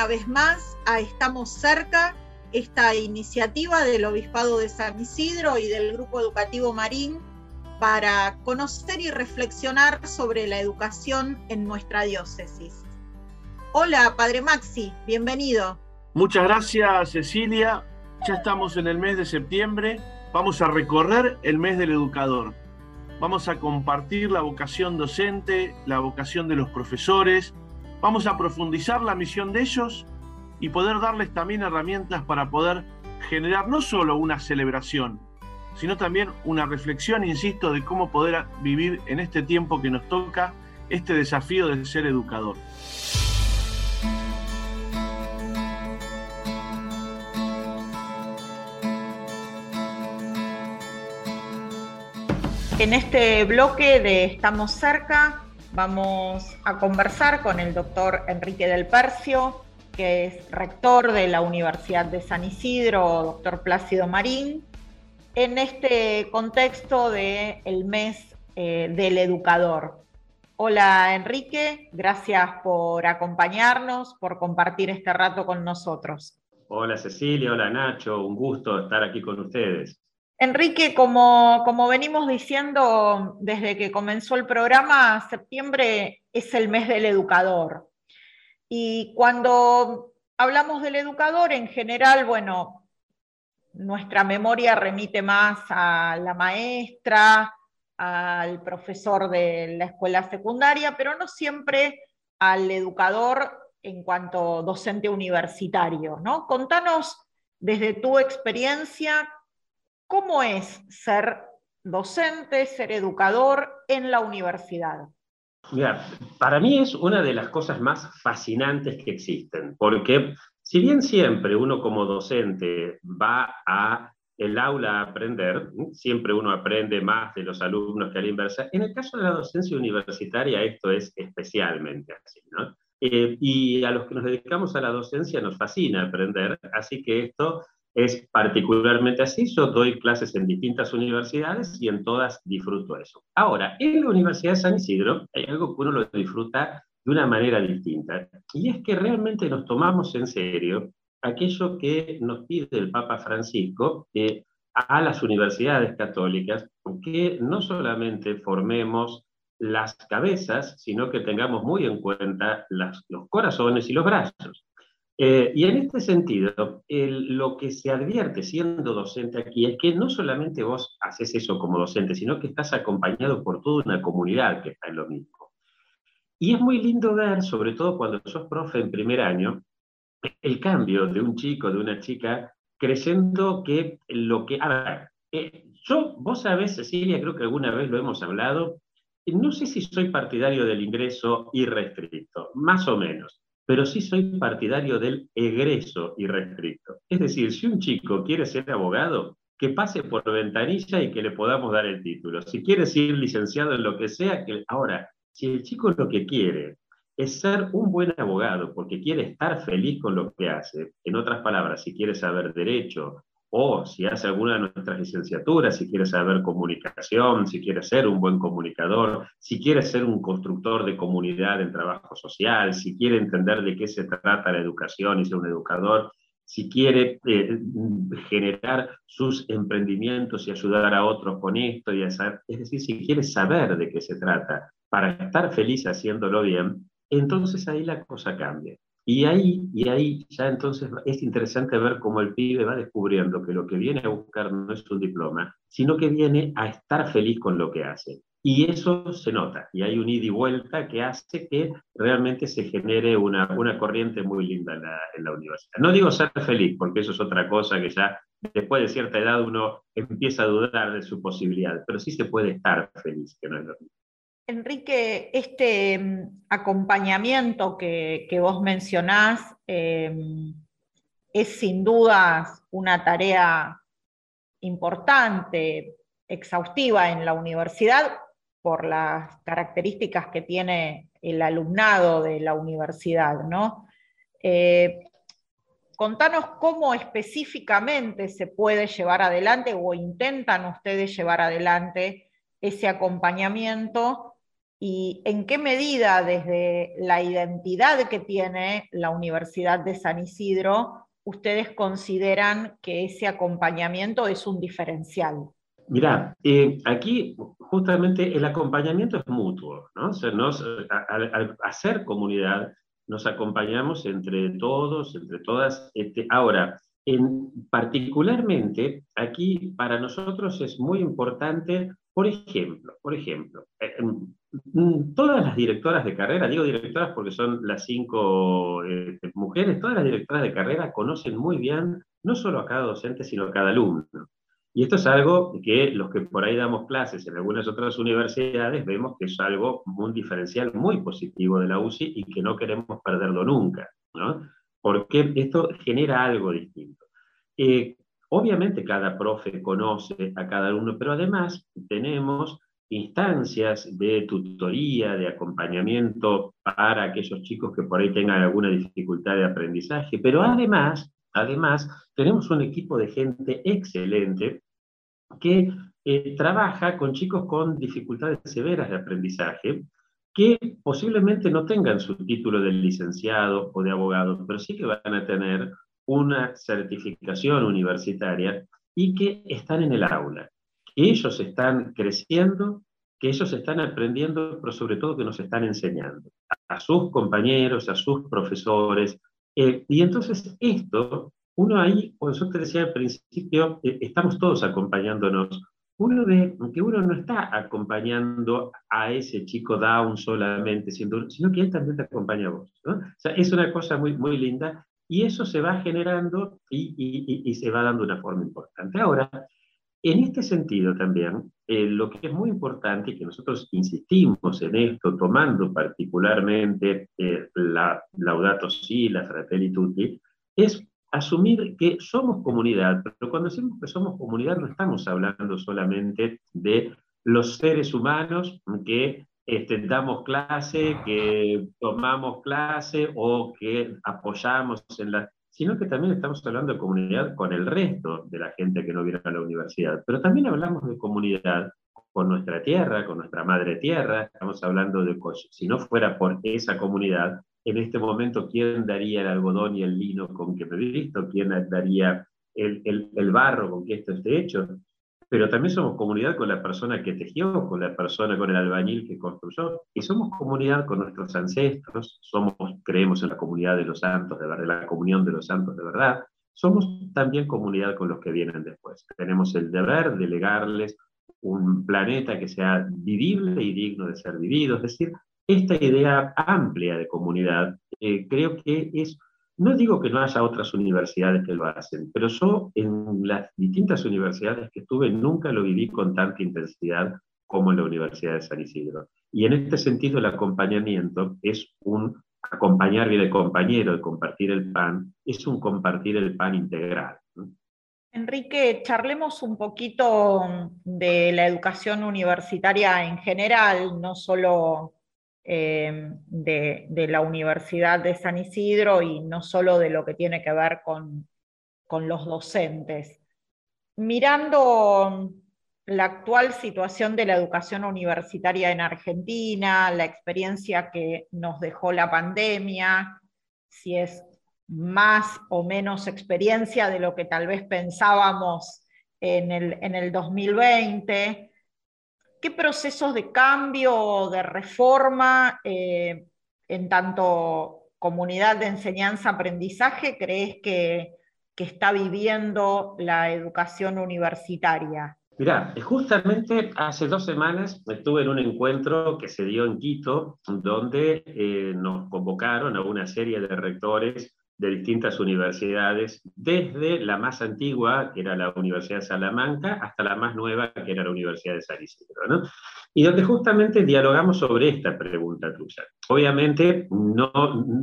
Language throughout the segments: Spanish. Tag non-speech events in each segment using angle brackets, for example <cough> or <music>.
una vez más a Estamos cerca, esta iniciativa del Obispado de San Isidro y del Grupo Educativo Marín para conocer y reflexionar sobre la educación en nuestra diócesis. Hola, Padre Maxi, bienvenido. Muchas gracias, Cecilia. Ya estamos en el mes de septiembre. Vamos a recorrer el mes del educador. Vamos a compartir la vocación docente, la vocación de los profesores, Vamos a profundizar la misión de ellos y poder darles también herramientas para poder generar no solo una celebración, sino también una reflexión, insisto, de cómo poder vivir en este tiempo que nos toca este desafío de ser educador. En este bloque de Estamos cerca Vamos a conversar con el doctor Enrique del Percio, que es rector de la Universidad de San Isidro, doctor Plácido Marín, en este contexto del el mes eh, del educador. Hola Enrique, gracias por acompañarnos, por compartir este rato con nosotros. Hola Cecilia, hola Nacho, un gusto estar aquí con ustedes. Enrique, como, como, venimos diciendo desde que comenzó el programa, septiembre es el mes del educador. Y cuando hablamos del educador, en general, bueno, nuestra memoria remite más a la maestra, al profesor de la escuela secundaria, pero no siempre al educador en cuanto docente universitario, ¿no? Contanos desde tu experiencia ¿Cómo es ser docente, ser educador en la universidad? Mira, para mí es una de las cosas más fascinantes que existen, porque si bien siempre uno como docente va a el aula a aprender, siempre uno aprende más de los alumnos que a la inversa, en el caso de la docencia universitaria esto es especialmente así, ¿no? Eh, y a los que nos dedicamos a la docencia nos fascina aprender, así que esto es particularmente así. Yo doy clases en distintas universidades y en todas disfruto eso. Ahora, en la Universidad de San Isidro hay algo que uno lo disfruta de una manera distinta. Y es que realmente nos tomamos en serio aquello que nos pide el Papa Francisco eh, a las universidades católicas, que no solamente formemos las cabezas, sino que tengamos muy en cuenta los corazones y los brazos. Eh, y en este sentido, lo que se advierte siendo docente aquí es que no solamente vos haces eso como docente, sino que estás acompañado por toda una comunidad que está en lo mismo. Y es muy lindo ver, sobre todo cuando sos profe en primer año, el cambio de un chico, de una chica, creyendo que lo que... A ver, eh, yo, vos sabés, Cecilia, creo que alguna vez lo hemos hablado, no sé si soy partidario del ingreso irrestricto, más o menos pero sí soy partidario del egreso irrestricto. Es decir, si un chico quiere ser abogado, que pase por ventanilla y que le podamos dar el título. Si quiere ser licenciado en lo que sea, que ahora, si el chico lo que quiere es ser un buen abogado porque quiere estar feliz con lo que hace, en otras palabras, si quiere saber derecho, o si hace alguna de nuestras licenciaturas, si quiere saber comunicación, si quiere ser un buen comunicador, si quiere ser un constructor de comunidad en trabajo social, si quiere entender de qué se trata la educación y ser un educador, si quiere eh, generar sus emprendimientos y ayudar a otros con esto, y hacer, es decir, si quiere saber de qué se trata para estar feliz haciéndolo bien, entonces ahí la cosa cambia. Y ahí, y ahí ya entonces es interesante ver cómo el pibe va descubriendo que lo que viene a buscar no es un diploma, sino que viene a estar feliz con lo que hace. Y eso se nota, y hay un ida y vuelta que hace que realmente se genere una, una corriente muy linda en la, en la, universidad. No digo ser feliz, porque eso es otra cosa que ya después de cierta edad uno empieza a dudar de su posibilidad, pero sí se puede estar feliz, que no es lo mismo. Enrique, este mm, acompañamiento que, vos mencionás em, es sin duda una tarea importante, exhaustiva en la universidad por las características que tiene el alumnado de la universidad, ¿no? Eh, contanos cómo específicamente se puede llevar adelante o intentan ustedes llevar adelante ese acompañamiento y en qué medida desde la identidad que tiene la Universidad de San Isidro, ustedes consideran que ese acompañamiento es un diferencial. Mirá, eh, aquí justamente el acompañamiento es mutuo, ¿no? al, hacer comunidad nos acompañamos entre todos, entre todas. Este, ahora, en, particularmente aquí para nosotros es muy importante, por ejemplo, por ejemplo, eh, todas las directoras de carrera, digo directoras porque son las cinco este, mujeres, todas las directoras de carrera conocen muy bien no solo a cada docente, sino a cada alumno. Y esto es algo que los que por ahí damos clases en algunas otras universidades vemos que es algo, un diferencial muy positivo de la UCI y que no queremos perderlo nunca, ¿no? Porque esto genera algo distinto. Eh, obviamente cada profe conoce a cada alumno, pero además tenemos instancias de tutoría, de acompañamiento para aquellos chicos que por ahí tengan alguna dificultad de aprendizaje, pero además Además, tenemos un equipo de gente excelente que eh, trabaja con chicos con dificultades severas de aprendizaje, que posiblemente no tengan su título de licenciado o de abogado, pero sí que van a tener una certificación universitaria y que están en el aula, que ellos están creciendo, que ellos están aprendiendo, pero sobre todo que nos están enseñando a sus compañeros, a sus profesores, eh, y entonces esto, uno ahí, como yo te decía al principio, eh, estamos todos acompañándonos. Uno ve que uno no está acompañando a ese chico down solamente, sino que él también te acompaña a vos. ¿no? O sea, es una cosa muy, muy linda y eso se va generando y, y, y se va dando una forma importante. Ahora, en este sentido también, eh, lo que es muy importante y que nosotros insistimos en esto, tomando particularmente eh, la Laudato Si, la Fratelli Tutti, es asumir que somos comunidad, pero cuando decimos que somos comunidad no estamos hablando solamente de los seres humanos que este, damos clase, que tomamos clase o que apoyamos en la sino que también estamos hablando de comunidad con el resto de la gente que no viene a la universidad. Pero también hablamos de comunidad con nuestra tierra, con nuestra madre tierra. Estamos hablando de, si no fuera por esa comunidad, en este momento, ¿quién daría el algodón y el lino con que me he visto? ¿Quién daría el, el, barro con que esto esté hecho? pero también somos comunidad con la persona que tejió, con la persona, con el albañil que construyó, y somos comunidad con nuestros ancestros, somos, creemos en la comunidad de los santos, de la comunión de los santos de verdad, somos también comunidad con los que vienen después. Tenemos el deber de legarles un planeta que sea vivible y digno de ser vivido, es decir, esta idea amplia de comunidad eh, creo que es no digo que no haya otras universidades que lo hacen, pero yo en las distintas universidades que estuve nunca lo viví con tanta intensidad como en la Universidad de San Isidro. Y en este sentido el acompañamiento es un acompañar bien el compañero, el compartir el pan, es un compartir el pan integral. Enrique, charlemos un poquito de la educación universitaria en general, no solo eh, de, la Universidad de San Isidro y no solo de lo que tiene que ver con, los docentes. Mirando la actual situación de la educación universitaria en Argentina, la experiencia que nos dejó la pandemia, si es más o menos experiencia de lo que tal vez pensábamos en el, en el 2020, ¿Qué procesos de cambio o de reforma eh, en tanto comunidad de enseñanza-aprendizaje crees que, está viviendo la educación universitaria? Mirá, justamente hace dos semanas estuve en un encuentro que se dio en Quito, donde eh, nos convocaron a una serie de rectores de distintas universidades, desde la más antigua, que era la Universidad de Salamanca, hasta la más nueva, que era la Universidad de San Isidro. Y donde justamente dialogamos sobre esta pregunta tuya. Obviamente, no,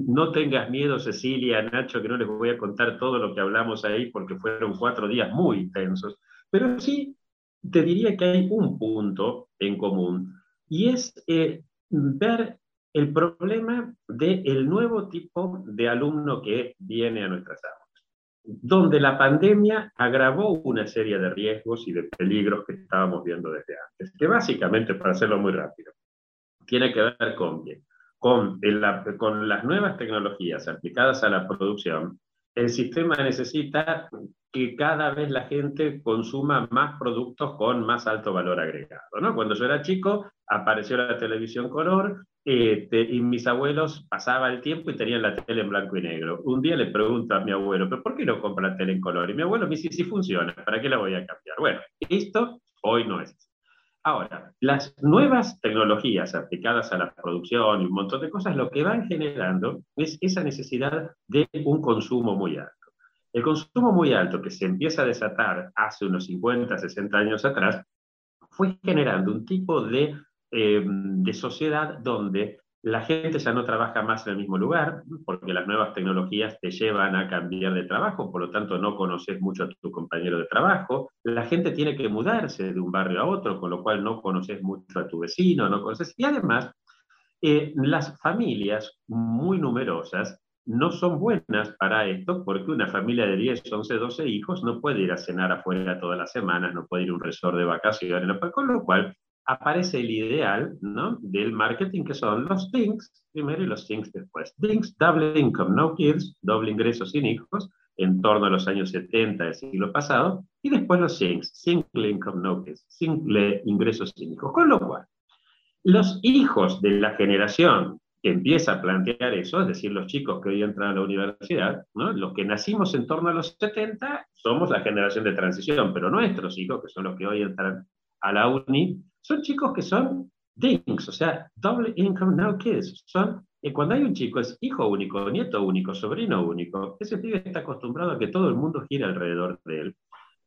no tengas miedo, Cecilia, Nacho, que no les voy a contar todo lo que hablamos ahí, porque fueron cuatro días muy intensos, pero sí te diría que hay un punto en común, y es eh, ver el problema del nuevo tipo de alumno que viene a nuestras aulas, donde la pandemia agravó una serie de riesgos y de peligros que estábamos viendo desde antes, que básicamente, para hacerlo muy rápido, tiene que ver con, con, con las nuevas tecnologías aplicadas a la producción, el sistema necesita que cada vez la gente consuma más productos con más alto valor agregado. ¿no? Cuando yo era chico, apareció la televisión color este, y mis abuelos pasaban el tiempo y tenían la tele en blanco y negro. Un día le pregunto a mi abuelo, ¿pero por qué no compra la tele en color? Y mi abuelo me dice, sí funciona, ¿para qué la voy a cambiar? Bueno, esto hoy no es Ahora, las nuevas tecnologías aplicadas a la producción y un montón de cosas, lo que van generando es esa necesidad de un consumo muy alto. El consumo muy alto que se empieza a desatar hace unos 50, 60 años atrás, fue generando un tipo de, eh, de sociedad donde la gente ya no trabaja más en el mismo lugar, porque las nuevas tecnologías te llevan a cambiar de trabajo, por lo tanto no conoces mucho a tu compañero de trabajo. La gente tiene que mudarse de un barrio a otro, con lo cual no conoces mucho a tu vecino, no conoces. Y además, eh, las familias muy numerosas no son buenas para esto, porque una familia de 10, 11, 12 hijos no puede ir a cenar afuera todas las semanas, no puede ir a un resort de vacaciones, con lo cual aparece el ideal del marketing, que son los things primero y los things después. things double income, no kids, doble ingreso sin hijos, en torno a los años 70 del siglo pasado, y después los things single income, no kids, single ingreso sin hijos. Con lo cual, los hijos de la generación que empieza a plantear eso, es decir, los chicos que hoy entran a la universidad, los que nacimos en torno a los 70, somos la generación de transición, pero nuestros hijos, que son los que hoy entran a la uni, son chicos que son DINKs, o sea, Double Income Now Kids. Son, eh, cuando hay un chico es hijo único, nieto único, sobrino único, ese pibe está acostumbrado a que todo el mundo gire alrededor de él.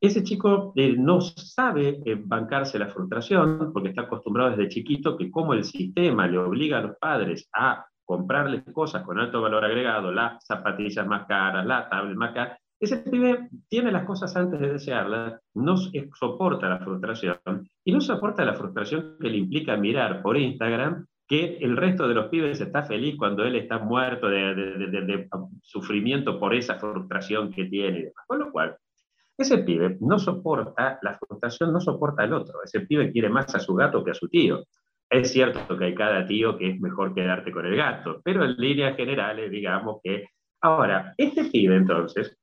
Ese chico eh, no sabe eh, bancarse la frustración porque está acostumbrado desde chiquito que como el sistema le obliga a los padres a comprarles cosas con alto valor agregado, las zapatillas más caras, la tablet más cara, ese pibe tiene las cosas antes de desearlas, no soporta la frustración y no soporta la frustración que le implica mirar por Instagram que el resto de los pibes está feliz cuando él está muerto de, sufrimiento por esa frustración que tiene. Con lo cual, ese pibe no soporta la frustración, no soporta al otro. Ese pibe quiere más a su gato que a su tío. Es cierto que hay cada tío que es mejor quedarte con el gato, pero en líneas generales, digamos que... Ahora, este pibe entonces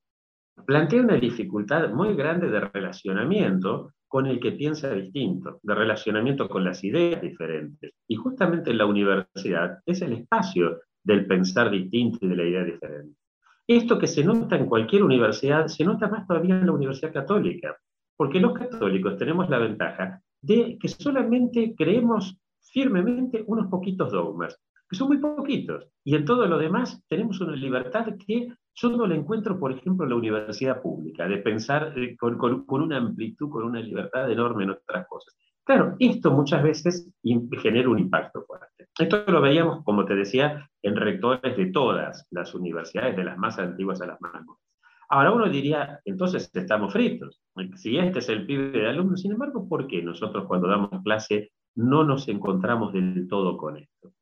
plantea una dificultad muy grande de relacionamiento con el que piensa distinto, de relacionamiento con las ideas diferentes. Y justamente la universidad es el espacio del pensar distinto y de la idea diferente. Esto que se nota en cualquier universidad, se nota más todavía en la Universidad Católica, porque los católicos tenemos la ventaja de que solamente creemos firmemente unos poquitos dogmas, que son muy poquitos, y en todo lo demás tenemos una libertad que yo no la encuentro, por ejemplo, en la universidad pública, de pensar eh, con, una amplitud, con una libertad enorme en otras cosas. Claro, esto muchas veces genera un impacto fuerte. Esto lo veíamos, como te decía, en rectores de todas las universidades, de las más antiguas a las más nuevas. Ahora uno diría, entonces estamos fritos. Si este es el pibe de alumnos, sin embargo, ¿por qué nosotros cuando damos clase no nos encontramos del todo con esto?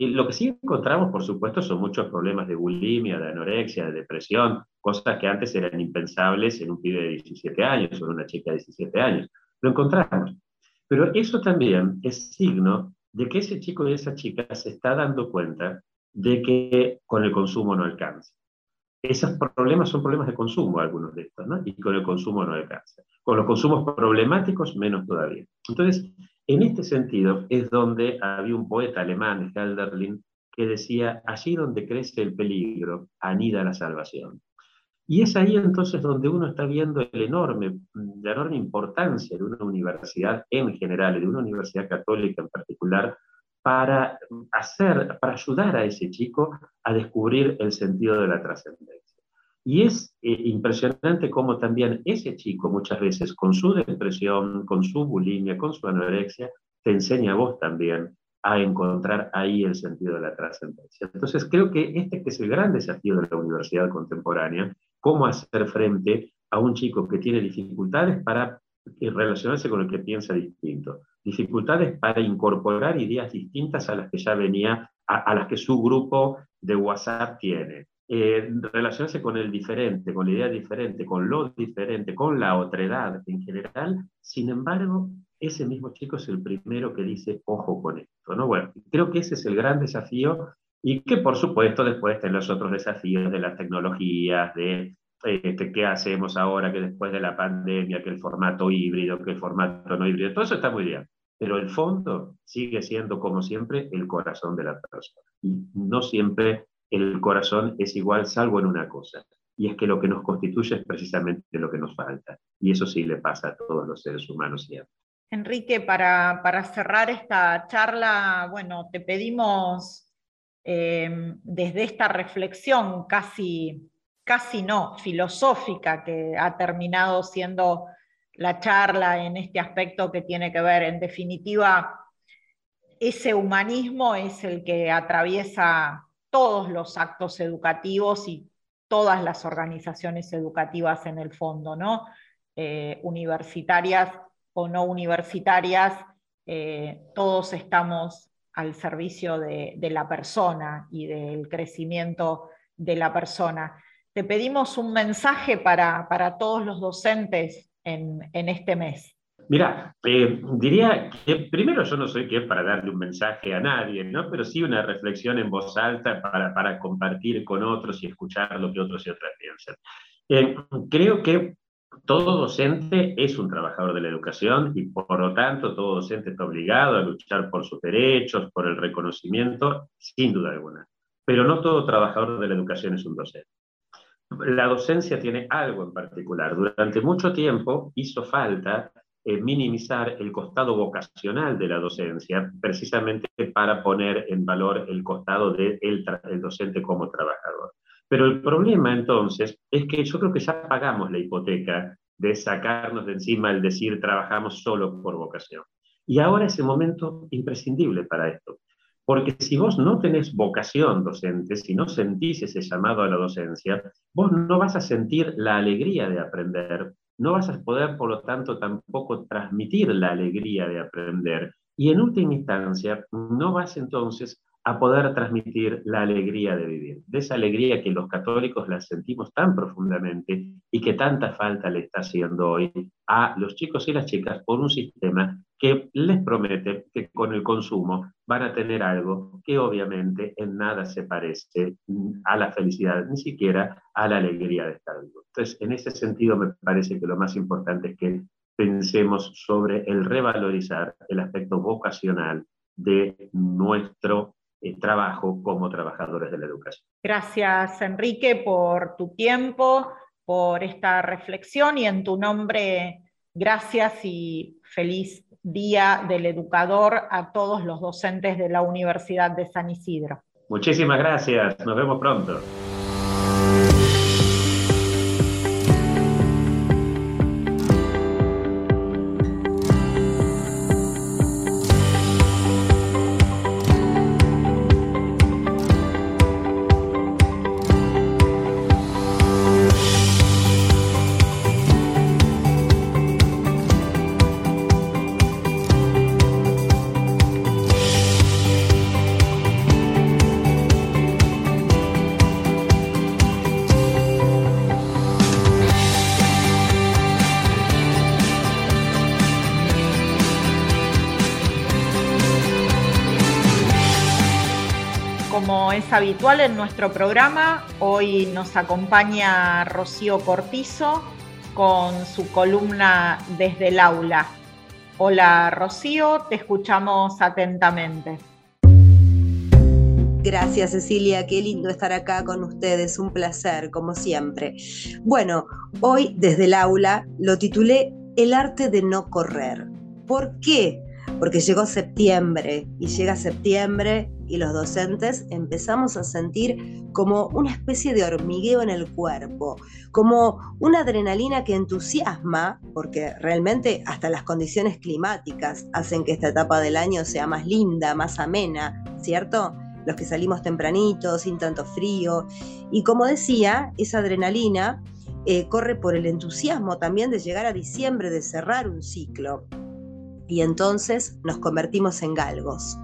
Y lo que sí encontramos, por supuesto, son muchos problemas de bulimia, de anorexia, de depresión, cosas que antes eran impensables en un pibe de 17 años o en una chica de 17 años. Lo encontramos. Pero eso también es signo de que ese chico y esa chica se está dando cuenta de que con el consumo no alcanza. Esos problemas son problemas de consumo, algunos de estos, ¿no? Y con el consumo no alcanza. Con los consumos problemáticos, menos todavía. Entonces, en este sentido es donde había un poeta alemán, Helderlin, que decía, allí donde crece el peligro, anida la salvación. Y es ahí entonces donde uno está viendo el enorme, la enorme importancia de una universidad en general, de una universidad católica en particular, para hacer, para ayudar a ese chico a descubrir el sentido de la trascendencia. Y es eh, impresionante cómo también ese chico muchas veces con su depresión, con su bulimia, con su anorexia, te enseña a vos también a encontrar ahí el sentido de la trascendencia. Entonces creo que este es el gran desafío de la universidad contemporánea, cómo hacer frente a un chico que tiene dificultades para eh, relacionarse con el que piensa distinto, dificultades para incorporar ideas distintas a las que ya venía, a las que su grupo de WhatsApp tiene, eh, relacionarse con el diferente, con la idea diferente, con lo diferente, con la otredad en general, sin embargo, ese mismo chico es el primero que dice, ojo con esto. ¿no? Bueno, creo que ese es el gran desafío y que por supuesto después están los otros desafíos de las tecnologías, de este, qué hacemos ahora que después de la pandemia, que el formato híbrido, que el formato no híbrido, todo eso está muy bien. Pero el fondo sigue siendo, como siempre, el corazón de la persona. Y no siempre el corazón es igual, salvo en una cosa, y es que lo que nos constituye es precisamente lo que nos falta. Y eso sí le pasa a todos los seres humanos siempre. Enrique, para, para cerrar esta charla, bueno, te pedimos eh, desde esta reflexión casi, casi no, filosófica que ha terminado siendo la charla en este aspecto que tiene que ver, en definitiva, ese humanismo es el que atraviesa todos los actos educativos y todas las organizaciones educativas en el fondo, ¿no? Eh, universitarias o no universitarias, eh, todos estamos al servicio de, la persona y del crecimiento de la persona. Te pedimos un mensaje para, todos los docentes en, este mes. Mira, eh, diría que primero yo no soy quien para darle un mensaje a nadie, ¿no? pero sí una reflexión en voz alta para, para compartir con otros y escuchar lo que otros y otras piensan. Eh, creo que todo docente es un trabajador de la educación y por lo tanto todo docente está obligado a luchar por sus derechos, por el reconocimiento, sin duda alguna. Pero no todo trabajador de la educación es un docente. La docencia tiene algo en particular. Durante mucho tiempo hizo falta eh, minimizar el costado vocacional de la docencia, precisamente para poner en valor el costado del el docente como trabajador. Pero el problema entonces es que yo creo que ya pagamos la hipoteca de sacarnos de encima el decir trabajamos solo por vocación. Y ahora es el momento imprescindible para esto. Porque si vos no tenés vocación docente, si no sentís ese llamado a la docencia, vos no vas a sentir la alegría de aprender, no vas a poder, por lo tanto, tampoco transmitir la alegría de aprender. Y en última instancia, no vas entonces a poder transmitir la alegría de vivir, de esa alegría que los católicos la sentimos tan profundamente y que tanta falta le está haciendo hoy a los chicos y las chicas por un sistema que les promete que con el consumo van a tener algo que obviamente en nada se parece a la felicidad, ni siquiera a la alegría de estar vivo. Entonces, en ese sentido me parece que lo más importante es que pensemos sobre el revalorizar el aspecto vocacional de nuestro trabajo como trabajadores de la educación. Gracias, Enrique, por tu tiempo, por esta reflexión y en tu nombre, gracias y feliz Día del Educador a todos los docentes de la Universidad de San Isidro. Muchísimas gracias, nos vemos pronto. Habitual en nuestro programa, hoy nos acompaña Rocío Cortizo con su columna Desde el aula. Hola Rocío, te escuchamos atentamente. Gracias Cecilia, qué lindo estar acá con ustedes, un placer, como siempre. Bueno, hoy desde el aula lo titulé El arte de no correr. ¿Por qué? Porque llegó septiembre y llega septiembre y los docentes empezamos a sentir como una especie de hormigueo en el cuerpo, como una adrenalina que entusiasma, porque realmente hasta las condiciones climáticas hacen que esta etapa del año sea más linda, más amena, ¿cierto? Los que salimos tempranitos, sin tanto frío. Y como decía, esa adrenalina eh, corre por el entusiasmo también de llegar a diciembre, de cerrar un ciclo. Y entonces nos convertimos en galgos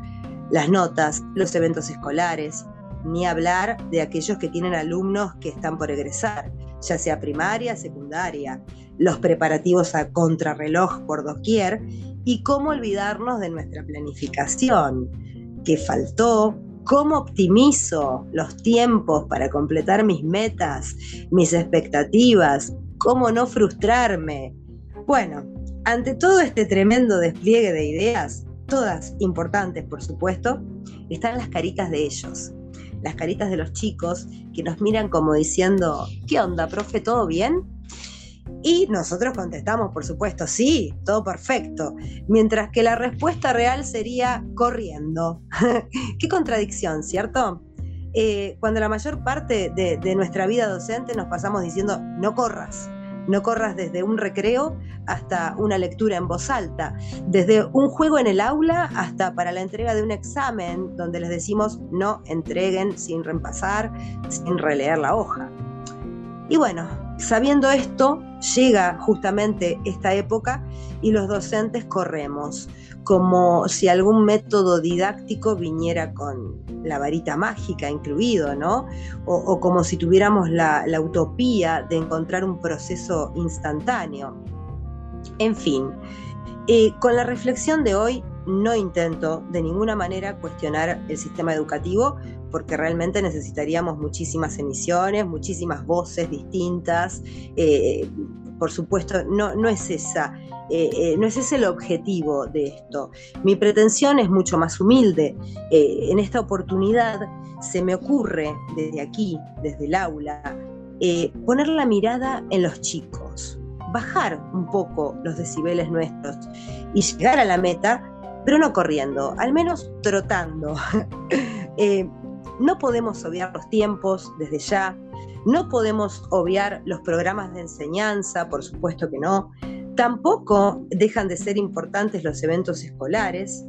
las notas, los eventos escolares, ni hablar de aquellos que tienen alumnos que están por egresar, ya sea primaria, secundaria, los preparativos a contrarreloj por doquier y cómo olvidarnos de nuestra planificación, qué faltó, cómo optimizo los tiempos para completar mis metas, mis expectativas, cómo no frustrarme. Bueno, ante todo este tremendo despliegue de ideas, todas importantes por supuesto, están las caritas de ellos, las caritas de los chicos que nos miran como diciendo, ¿qué onda, profe? ¿Todo bien? Y nosotros contestamos, por supuesto, sí, todo perfecto. Mientras que la respuesta real sería corriendo. <laughs> Qué contradicción, ¿cierto? Eh, cuando la mayor parte de, de nuestra vida docente nos pasamos diciendo, no corras, no corras desde un recreo hasta una lectura en voz alta, desde un juego en el aula hasta para la entrega de un examen donde les decimos no entreguen sin repasar, sin releer la hoja. Y bueno, sabiendo esto, llega justamente esta época y los docentes corremos, como si algún método didáctico viniera con la varita mágica incluido, ¿no? O, como si tuviéramos la, utopía de encontrar un proceso instantáneo. En fin, eh, con la reflexión de hoy no intento de ninguna manera cuestionar el sistema educativo porque realmente necesitaríamos muchísimas emisiones, muchísimas voces distintas. Eh, por supuesto, no, no es esa. Eh, eh, no es ese el objetivo de esto. Mi pretensión es mucho más humilde. en esta oportunidad se me ocurre desde aquí, desde el aula, poner la mirada en los chicos, bajar un poco los decibeles nuestros y llegar a la meta pero no corriendo, al menos trotando. <laughs> Eh, no podemos obviar los tiempos desde ya, no podemos obviar los programas de enseñanza, por supuesto que no, tampoco dejan de ser importantes los eventos escolares,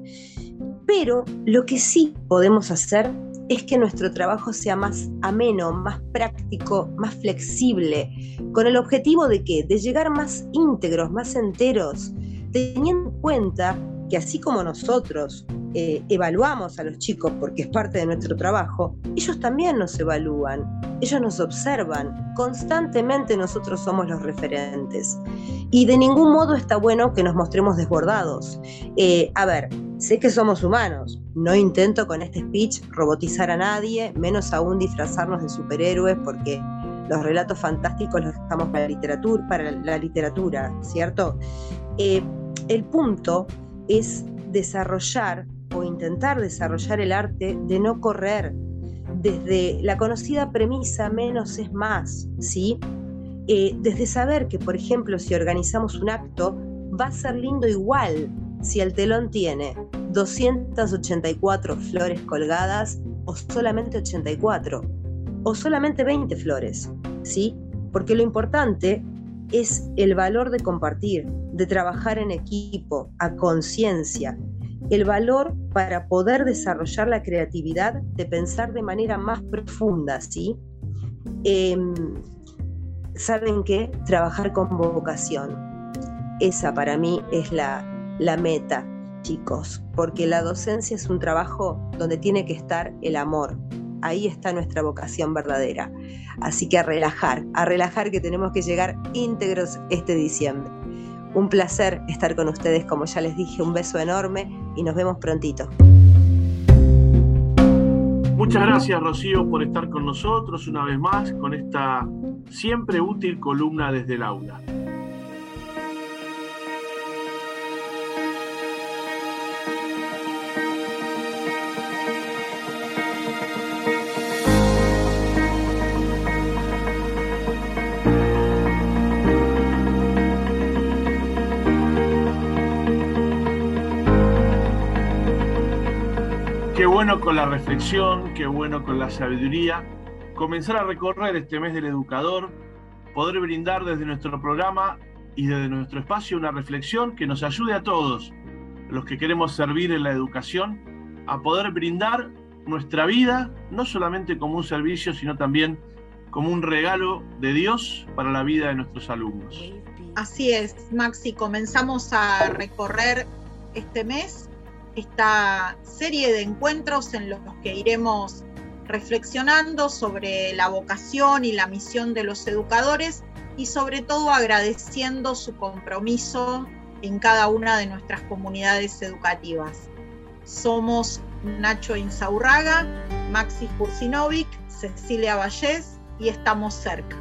pero lo que sí podemos hacer es que nuestro trabajo sea más ameno, más práctico, más flexible, con el objetivo de que de llegar más íntegros, más enteros, teniendo en cuenta que así como nosotros eh, evaluamos a los chicos porque es parte de nuestro trabajo, ellos también nos evalúan, ellos nos observan, constantemente nosotros somos los referentes. Y de ningún modo está bueno que nos mostremos desbordados. Eh, a ver, sé que somos humanos, no intento con este speech robotizar a nadie, menos aún disfrazarnos de superhéroes porque los relatos fantásticos los dejamos para la literatura, para la literatura ¿cierto? Eh, el punto es desarrollar o intentar desarrollar el arte de no correr desde la conocida premisa menos es más, ¿sí? Eh, desde saber que, por ejemplo, si organizamos un acto, va a ser lindo igual si el telón tiene 284 flores colgadas o solamente 84 o solamente 20 flores, ¿sí? Porque lo importante es el valor de compartir, de trabajar en equipo, a conciencia, el valor para poder desarrollar la creatividad, de pensar de manera más profunda, ¿sí? Em, ¿Saben qué? Trabajar con vocación. Esa para mí es la, la meta, chicos, porque la docencia es un trabajo donde tiene que estar el amor, ahí está nuestra vocación verdadera. Así que a relajar, a relajar que tenemos que llegar íntegros este diciembre. Un placer estar con ustedes, como ya les dije, un beso enorme y nos vemos prontito. Muchas gracias Rocío por estar con nosotros una vez más con esta siempre útil columna desde el aula. Bueno con la reflexión, qué bueno con la sabiduría. Comenzar a recorrer este mes del educador, poder brindar desde nuestro programa y desde nuestro espacio una reflexión que nos ayude a todos, los que queremos servir en la educación, a poder brindar nuestra vida, no solamente como un servicio, sino también como un regalo de Dios para la vida de nuestros alumnos. Así es, Maxi, comenzamos a recorrer este mes esta serie de encuentros en los que iremos reflexionando sobre la vocación y la misión de los educadores y sobre todo agradeciendo su compromiso en cada una de nuestras comunidades educativas. Somos Nacho Insaurraga, Maxi Kursinovic, Cecilia Vallés y estamos cerca.